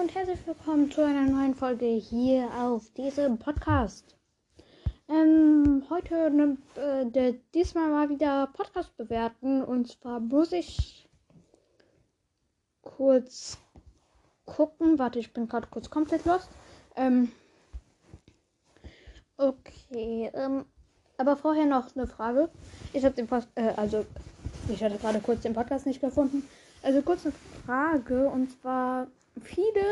und herzlich willkommen zu einer neuen Folge hier auf diesem Podcast. Ähm, heute nimmt äh, diesmal mal wieder Podcast bewerten und zwar muss ich kurz gucken. Warte, ich bin gerade kurz komplett los. Ähm, okay, ähm, aber vorher noch eine Frage. Ich habe den Post, äh, also ich hatte gerade kurz den Podcast nicht gefunden. Also kurz eine Frage und zwar viele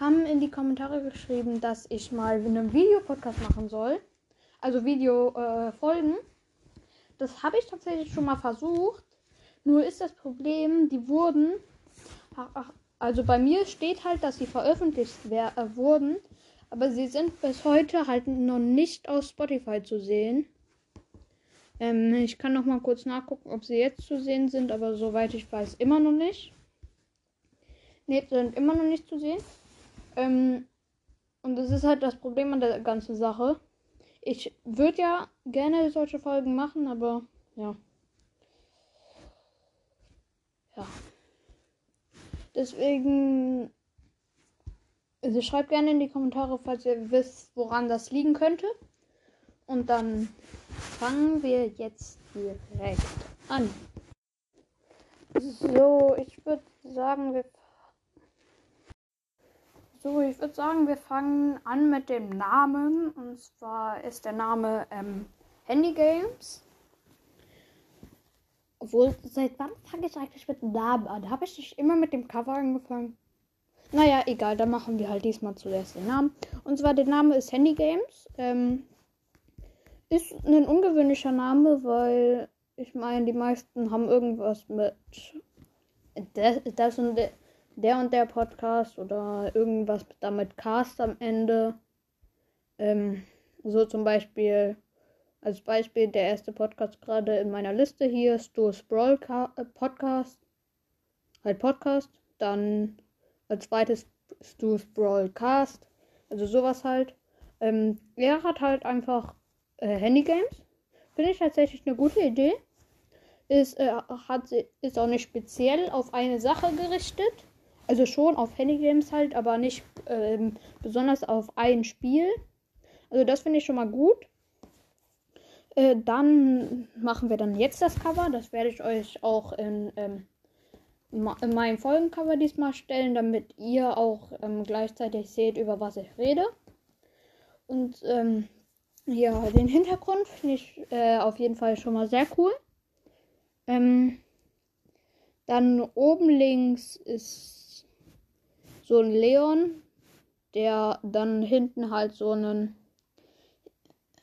haben in die Kommentare geschrieben, dass ich mal einen Videopodcast machen soll. Also Video-Folgen. Äh, das habe ich tatsächlich schon mal versucht. Nur ist das Problem, die wurden. Also bei mir steht halt, dass sie veröffentlicht äh, wurden. Aber sie sind bis heute halt noch nicht auf Spotify zu sehen. Ähm, ich kann noch mal kurz nachgucken, ob sie jetzt zu sehen sind, aber soweit ich weiß, immer noch nicht. Ne, sind immer noch nicht zu sehen. Ähm, und das ist halt das Problem an der ganzen Sache. Ich würde ja gerne solche Folgen machen, aber ja. Ja. Deswegen. Also schreibt gerne in die Kommentare, falls ihr wisst, woran das liegen könnte. Und dann fangen wir jetzt direkt an. So, ich würde sagen, wir so, ich würde sagen, wir fangen an mit dem Namen. Und zwar ist der Name ähm, Handy Games. Obwohl, seit wann fange ich eigentlich mit dem Namen an? Habe ich nicht immer mit dem Cover angefangen? Naja, egal, dann machen wir halt diesmal zuerst den Namen. Und zwar der Name ist Handy Games. Ähm, ist ein ungewöhnlicher Name, weil ich meine, die meisten haben irgendwas mit das, das und der und der Podcast oder irgendwas damit Cast am Ende. Ähm, so zum Beispiel, als Beispiel, der erste Podcast gerade in meiner Liste hier, Stu's Brawl äh, Podcast. Halt Podcast. Dann als zweites Stu's Brawl Cast. Also sowas halt. Ähm, er hat halt einfach äh, Handygames. Finde ich tatsächlich eine gute Idee. Ist, äh, hat, ist auch nicht speziell auf eine Sache gerichtet. Also schon auf Handygames halt, aber nicht ähm, besonders auf ein Spiel. Also das finde ich schon mal gut. Äh, dann machen wir dann jetzt das Cover. Das werde ich euch auch in, ähm, in meinem Folgencover diesmal stellen, damit ihr auch ähm, gleichzeitig seht, über was ich rede. Und ähm, ja, den Hintergrund finde ich äh, auf jeden Fall schon mal sehr cool. Ähm, dann oben links ist so ein Leon, der dann hinten halt so einen.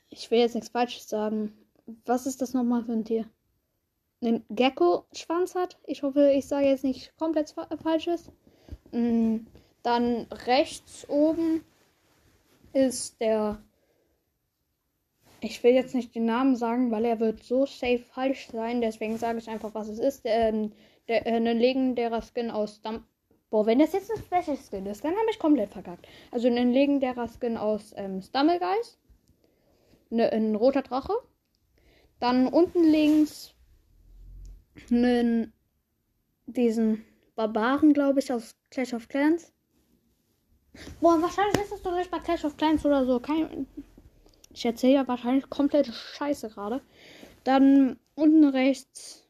Ich will jetzt nichts Falsches sagen. Was ist das nochmal für ein Tier? Einen Gecko-Schwanz hat. Ich hoffe, ich sage jetzt nicht komplett Falsches. Mm, dann rechts oben ist der ich will jetzt nicht den Namen sagen, weil er wird so safe falsch sein. Deswegen sage ich einfach, was es ist. Ähm, der, äh, ein legendärer Skin aus Stum Boah, wenn das jetzt ein Special Skin ist, dann habe ich komplett verkackt. Also ein legendärer Skin aus ähm, Stummelgeist. Ne, ein roter Drache. Dann unten links einen, diesen Barbaren, glaube ich, aus Clash of Clans. Boah, wahrscheinlich ist es doch nicht bei Clash of Clans oder so. Kein, ich erzähle ja wahrscheinlich komplette Scheiße gerade. Dann unten rechts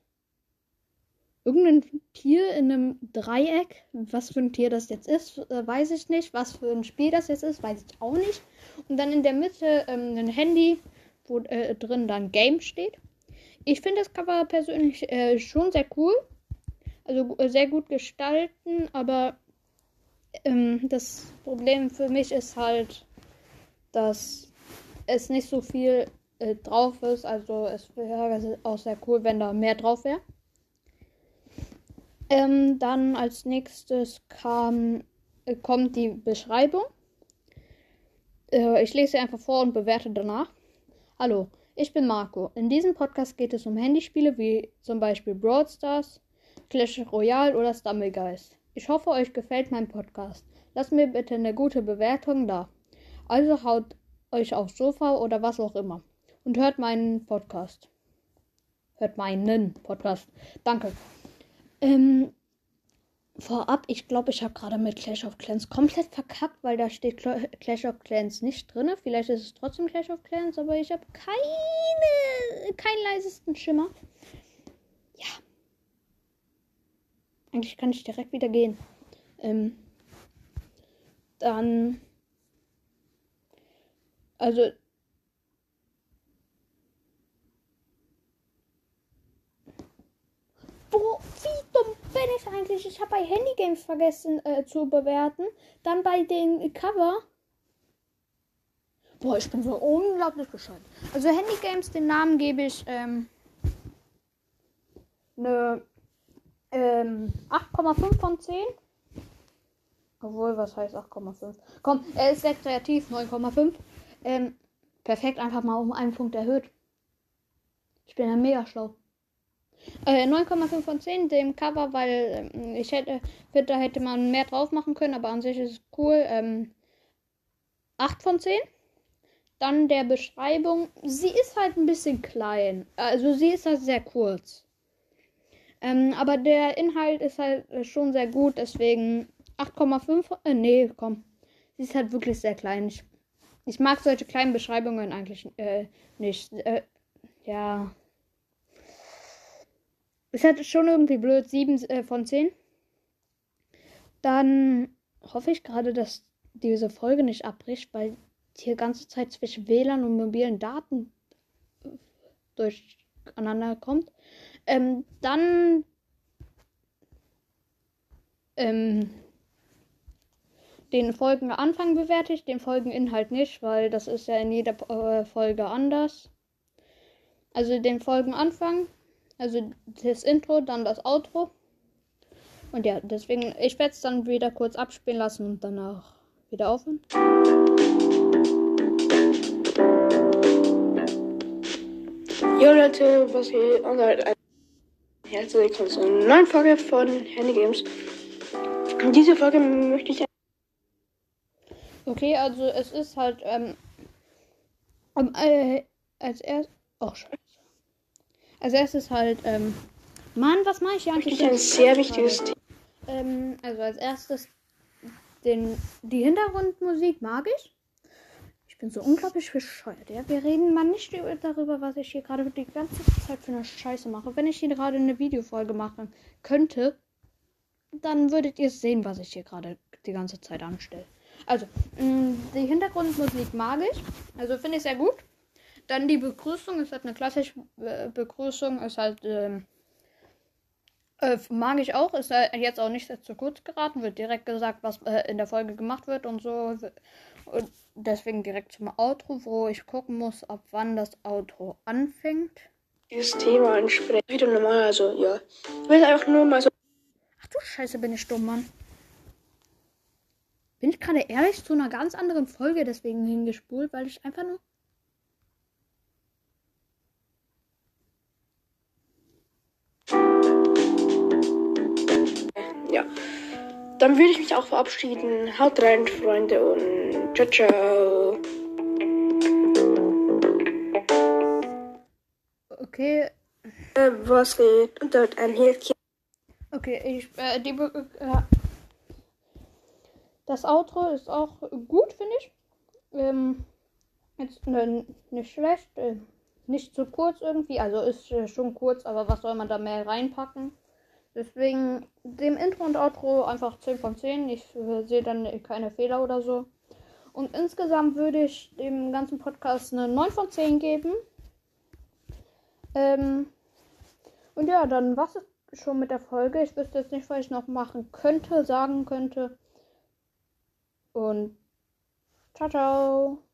irgendein Tier in einem Dreieck. Was für ein Tier das jetzt ist, äh, weiß ich nicht. Was für ein Spiel das jetzt ist, weiß ich auch nicht. Und dann in der Mitte ähm, ein Handy, wo äh, drin dann Game steht. Ich finde das Cover persönlich äh, schon sehr cool. Also äh, sehr gut gestalten, aber ähm, das Problem für mich ist halt, dass es nicht so viel äh, drauf ist. Also es wäre auch sehr cool, wenn da mehr drauf wäre. Ähm, dann als nächstes kam, äh, kommt die Beschreibung. Äh, ich lese sie einfach vor und bewerte danach. Hallo, ich bin Marco. In diesem Podcast geht es um Handyspiele wie zum Beispiel Brawl Stars, Clash Royale oder Stumblegeist. Ich hoffe, euch gefällt mein Podcast. Lasst mir bitte eine gute Bewertung da. Also haut euch aufs Sofa oder was auch immer. Und hört meinen Podcast. Hört meinen Podcast. Danke. Ähm, vorab, ich glaube, ich habe gerade mit Clash of Clans komplett verkackt, weil da steht Clash of Clans nicht drin. Vielleicht ist es trotzdem Clash of Clans, aber ich habe keine, keinen leisesten Schimmer. Ja. Eigentlich kann ich direkt wieder gehen. Ähm, dann. Also, Wo, wie dumm bin ich eigentlich? Ich habe bei Handy Games vergessen äh, zu bewerten. Dann bei den Cover. Boah, ich bin so unglaublich bescheuert. Also Handy Games, den Namen gebe ich ähm, eine ähm, 8,5 von 10. Obwohl, was heißt 8,5? Komm, er ist sehr kreativ, 9,5. Ähm, perfekt, einfach mal um einen Punkt erhöht. Ich bin ja mega schlau. Äh, 9,5 von 10 dem Cover, weil äh, ich hätte, da hätte man mehr drauf machen können, aber an sich ist es cool. Ähm, 8 von 10. Dann der Beschreibung. Sie ist halt ein bisschen klein. Also sie ist halt sehr kurz. Ähm, aber der Inhalt ist halt äh, schon sehr gut, deswegen 8,5. Äh, nee, komm. Sie ist halt wirklich sehr klein. Ich, ich mag solche kleinen Beschreibungen eigentlich äh, nicht. Äh, ja. Ist halt schon irgendwie blöd. 7 äh, von 10. Dann hoffe ich gerade, dass diese Folge nicht abbricht, weil hier ganze Zeit zwischen WLAN und mobilen Daten durcheinander kommt. Ähm, dann ähm, den Folgenanfang bewerte ich, den Folgeninhalt nicht, weil das ist ja in jeder äh, Folge anders. Also den Folgenanfang also das Intro, dann das Outro. Und ja, deswegen, ich werde es dann wieder kurz abspielen lassen und danach wieder aufhören. Jo Leute, was geht? Und halt herzlich willkommen zu einer neuen Folge von Handy Games. In dieser Folge möchte ich. Okay, also es ist halt ähm, äh, als erst. Oh, scheiße. Als erstes halt, ähm, Mann, was mache ich hier eigentlich? ein sehr wichtiges Thema. Ähm, also als erstes den, die Hintergrundmusik mag ich. Ich bin so unglaublich bescheuert. Ja, wir reden mal nicht darüber, was ich hier gerade die ganze Zeit für eine Scheiße mache. Wenn ich hier gerade eine Videofolge machen könnte, dann würdet ihr sehen, was ich hier gerade die ganze Zeit anstelle. Also, mh, mm, die Hintergrundmusik mag ich. Also finde ich sehr gut. Dann die Begrüßung ist halt eine klassische Begrüßung, ist halt, ähm, äh, mag ich auch, ist halt jetzt auch nicht zu kurz geraten, wird direkt gesagt, was äh, in der Folge gemacht wird und so. Und deswegen direkt zum Outro, wo ich gucken muss, ab wann das Outro anfängt. Dieses Thema ansprechen. Wieder normal, also ja. Ich will einfach nur mal so. Ach du Scheiße, bin ich dumm, Mann. Bin ich gerade ehrlich zu einer ganz anderen Folge deswegen hingespult, weil ich einfach nur Dann würde ich mich auch verabschieden. Haut rein, Freunde, und ciao, ciao. Okay. Äh, was geht? Und dort ein Häkchen. Okay, ich, äh, die, äh, das Outro ist auch gut, finde ich. Ähm, jetzt ne, nicht schlecht, äh, nicht zu kurz irgendwie. Also ist äh, schon kurz, aber was soll man da mehr reinpacken? Deswegen dem Intro und Outro einfach 10 von 10. Ich äh, sehe dann keine Fehler oder so. Und insgesamt würde ich dem ganzen Podcast eine 9 von 10 geben. Ähm, und ja, dann war es schon mit der Folge. Ich wüsste jetzt nicht, was ich noch machen könnte, sagen könnte. Und ciao, ciao.